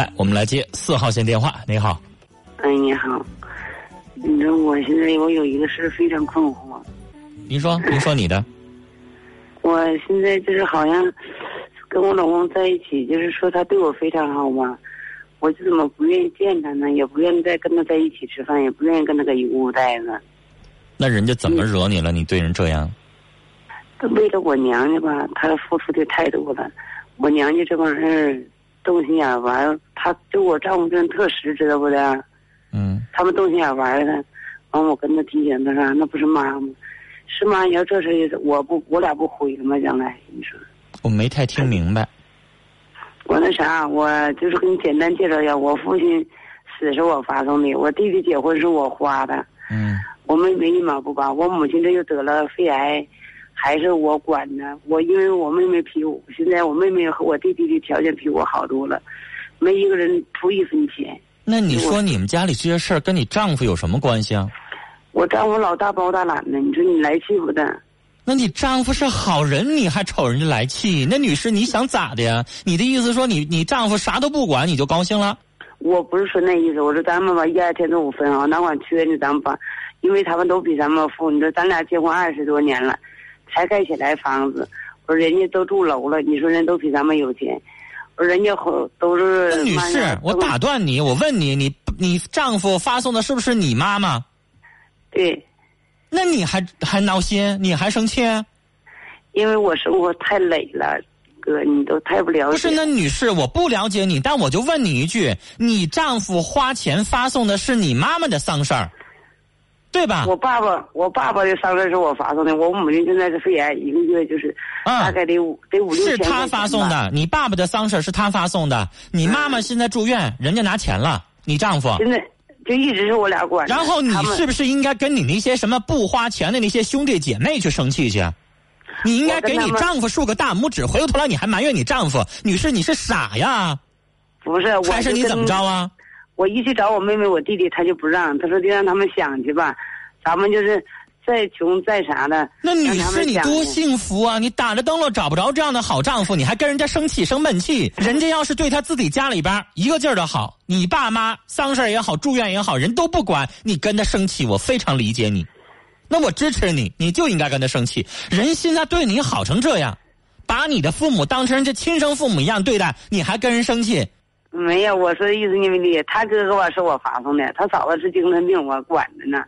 来，我们来接四号线电话。你好，哎，你好，你知道我现在我有一个事非常困惑。您说，您说你的。我现在就是好像跟我老公在一起，就是说他对我非常好嘛，我就怎么不愿意见他呢？也不愿意再跟他在一起吃饭，也不愿意跟他搁一屋待着。那人家怎么惹你了？你对人这样？为了我娘家吧，他付出的太多了。我娘家这帮人动心眼玩，他就我丈夫这人特实，知道不的？嗯。他们动心眼玩的，完我跟他提醒，他说那不是妈吗？是妈？你要这事我不，我俩不毁了吗？将来你说？我没太听明白。我那啥，我就是给你简单介绍一下，我父亲死是我发送的，我弟弟结婚是我花的。嗯。我妹妹一毛不拔，我母亲这又得了肺癌，还是我管呢。我因为我妹妹比我，现在我妹妹和我弟弟的条件比我好多了，没一个人出一分钱。那你说你们家里这些事儿跟你丈夫有什么关系啊？我丈夫老大包大揽的，你说你来气不的？那你丈夫是好人，你还瞅人家来气？那女士你想咋的呀？你的意思说你你丈夫啥都不管你就高兴了？我不是说那意思，我说咱们吧一二天中五分啊，哪管缺呢？咱们把，因为他们都比咱们富。你说咱俩结婚二十多年了，才盖起来房子，我说人家都住楼了，你说人都比咱们有钱，人家好都是。那女士，我打断你，我问你，你你丈夫发送的是不是你妈妈？对，那你还还闹心，你还生气？因为我生活太累了，哥，你都太不了解。不是，那女士，我不了解你，但我就问你一句：你丈夫花钱发送的是你妈妈的丧事儿，对吧？我爸爸，我爸爸的丧事是我发送的，我母亲现在是肺癌，一个月就是大概得五得五六千。是他发送的，你爸爸的丧事是他发送的，你妈妈现在住院，人家拿钱了，你丈夫现在。就一直是我俩管。然后你是不是应该跟你那些什么不花钱的那些兄弟姐妹去生气去？你应该给你丈夫竖个大拇指，回过头来你还埋怨你丈夫？女士，你是傻呀？不是，还是你怎么着啊？我一去找我妹妹、我弟弟，他就不让，他说就让他们想去吧，咱们就是。再穷再啥的，那女士你多幸福啊！你打着灯笼找不着这样的好丈夫，你还跟人家生气生闷气。人家要是对他自己家里边一个劲儿的好，你爸妈丧事也好，住院也好，人都不管，你跟他生气，我非常理解你。那我支持你，你就应该跟他生气。人现在对你好成这样，把你的父母当成人家亲生父母一样对待，你还跟人生气？没有，我说的意思，因为你他哥哥吧是我发送的，他嫂子是精神病，我管着呢。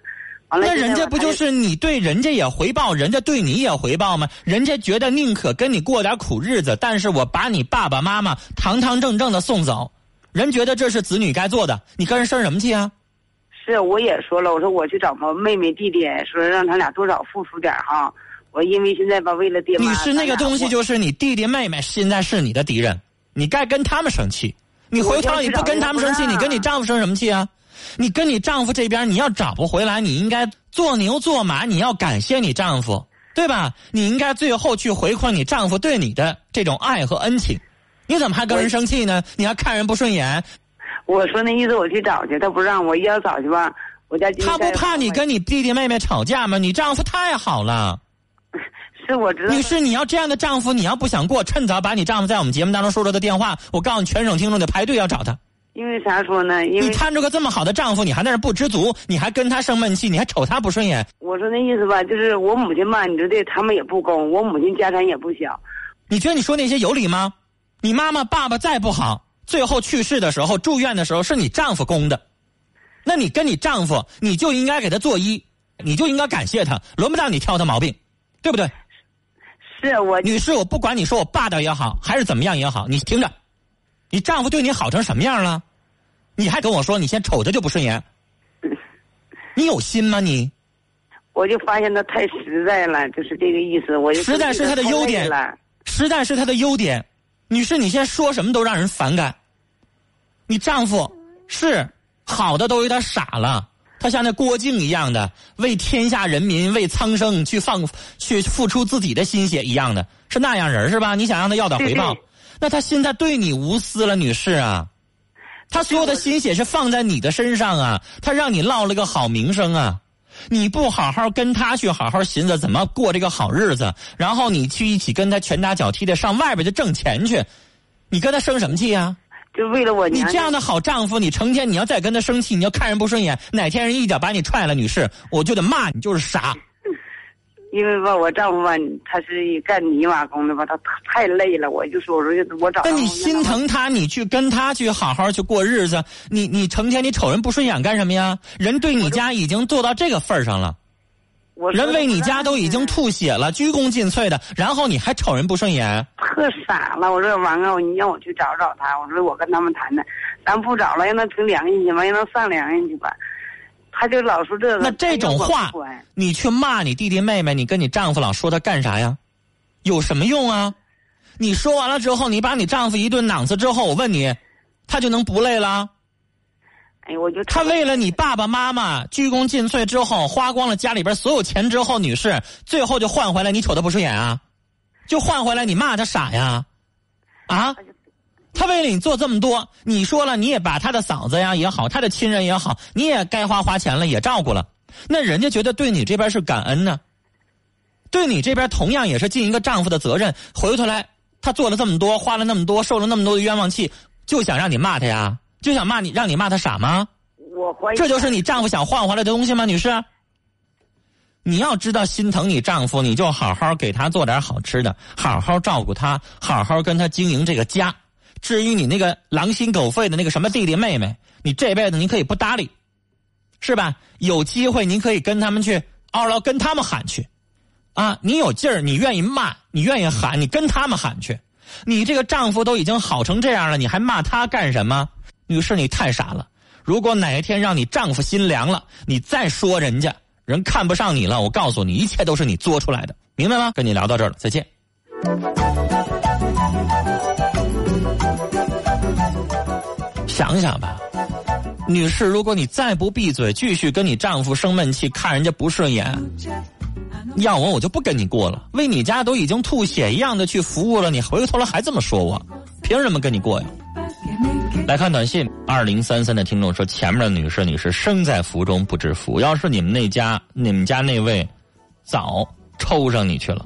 那人家不就是你对人家也回报，人家对你也回报吗？人家觉得宁可跟你过点苦日子，但是我把你爸爸妈妈堂堂正正的送走，人觉得这是子女该做的，你跟人生什么气啊？是，我也说了，我说我去找我妹妹弟弟，说让他俩多少付出点哈。我因为现在吧，为了爹妈。你是那个东西，就是你弟弟妹妹现在是你的敌人，你该跟他们生气。你回头你不跟他们生气，你跟你丈夫生什么气啊？你跟你丈夫这边你要找不回来，你应该做牛做马，你要感谢你丈夫，对吧？你应该最后去回馈你丈夫对你的这种爱和恩情。你怎么还跟人生气呢？你还看人不顺眼？我说那意思，我去找去，他不让我，一要找去吧。我家他不怕你跟你弟弟妹妹吵架吗？你丈夫太好了。是我知道。女士，你要这样的丈夫，你要不想过，趁早把你丈夫在我们节目当中说出的电话，我告诉你，全省听众得排队要找他。因为啥说呢？因为你摊着个这么好的丈夫，你还在那不知足，你还跟他生闷气，你还瞅他不顺眼。我说那意思吧，就是我母亲吧，你说的，他们也不公，我母亲家产也不小。你觉得你说那些有理吗？你妈妈爸爸再不好，最后去世的时候住院的时候是你丈夫供的，那你跟你丈夫，你就应该给他作揖，你就应该感谢他，轮不到你挑他毛病，对不对？是我女士，我不管你说我霸道也好，还是怎么样也好，你听着。你丈夫对你好成什么样了？你还跟我说你先瞅着就不顺眼？你有心吗你？我就发现他太实在了，就是这个意思。我实在是他的优点，实在是他的优点。女士，你现在说什么都让人反感。你丈夫是好的都有点傻了，他像那郭靖一样的为天下人民、为苍生去放、去付出自己的心血一样的，是那样人是吧？你想让他要点回报？那他现在对你无私了，女士啊，他所有的心血是放在你的身上啊，他让你落了个好名声啊，你不好好跟他去好好寻思怎么过这个好日子，然后你去一起跟他拳打脚踢的上外边去挣钱去，你跟他生什么气啊？就为了我你这样的好丈夫，你成天你要再跟他生气，你要看人不顺眼，哪天人一脚把你踹了，女士，我就得骂你就是傻。因为吧，我丈夫吧，他是干泥瓦工的吧，他太累了，我就说我说我找。那你心疼他，你去跟他去好好去过日子，你你成天你瞅人不顺眼干什么呀？人对你家已经做到这个份儿上了，人为你家都已经吐血了，鞠躬尽瘁的，然后你还瞅人不顺眼？特傻了，我说王啊，你让我去找找他，我说我跟他们谈谈，咱不找了，让他凭良心去吧，让他上良心去吧。他就老说这个，那这种话，你去骂你弟弟妹妹，你跟你丈夫老说他干啥呀？有什么用啊？你说完了之后，你把你丈夫一顿攮子之后，我问你，他就能不累了？哎，我就他为了你爸爸妈妈鞠躬尽瘁之后，花光了家里边所有钱之后，女士最后就换回来你瞅他不顺眼啊？就换回来你骂他傻呀？啊？他为了你做这么多，你说了，你也把他的嫂子呀也好，他的亲人也好，你也该花花钱了，也照顾了，那人家觉得对你这边是感恩呢，对你这边同样也是尽一个丈夫的责任。回过头来，他做了这么多，花了那么多，受了那么多的冤枉气，就想让你骂他呀，就想骂你，让你骂他傻吗？我怀疑这就是你丈夫想换回来的东西吗，女士？你要知道心疼你丈夫，你就好好给他做点好吃的，好好照顾他，好好跟他经营这个家。至于你那个狼心狗肺的那个什么弟弟妹妹，你这辈子你可以不搭理，是吧？有机会您可以跟他们去二楼跟他们喊去，啊，你有劲儿，你愿意骂，你愿意喊，你跟他们喊去。你这个丈夫都已经好成这样了，你还骂他干什么？女士，你太傻了。如果哪一天让你丈夫心凉了，你再说人家人看不上你了，我告诉你，一切都是你作出来的，明白吗？跟你聊到这儿了，再见。想想吧，女士，如果你再不闭嘴，继续跟你丈夫生闷气，看人家不顺眼，要我我就不跟你过了。为你家都已经吐血一样的去服务了，你回过头来还这么说我，凭什么跟你过呀？来看短信，二零三三的听众说：“前面的女士，你是生在福中不知福。要是你们那家，你们家那位，早抽上你去了。”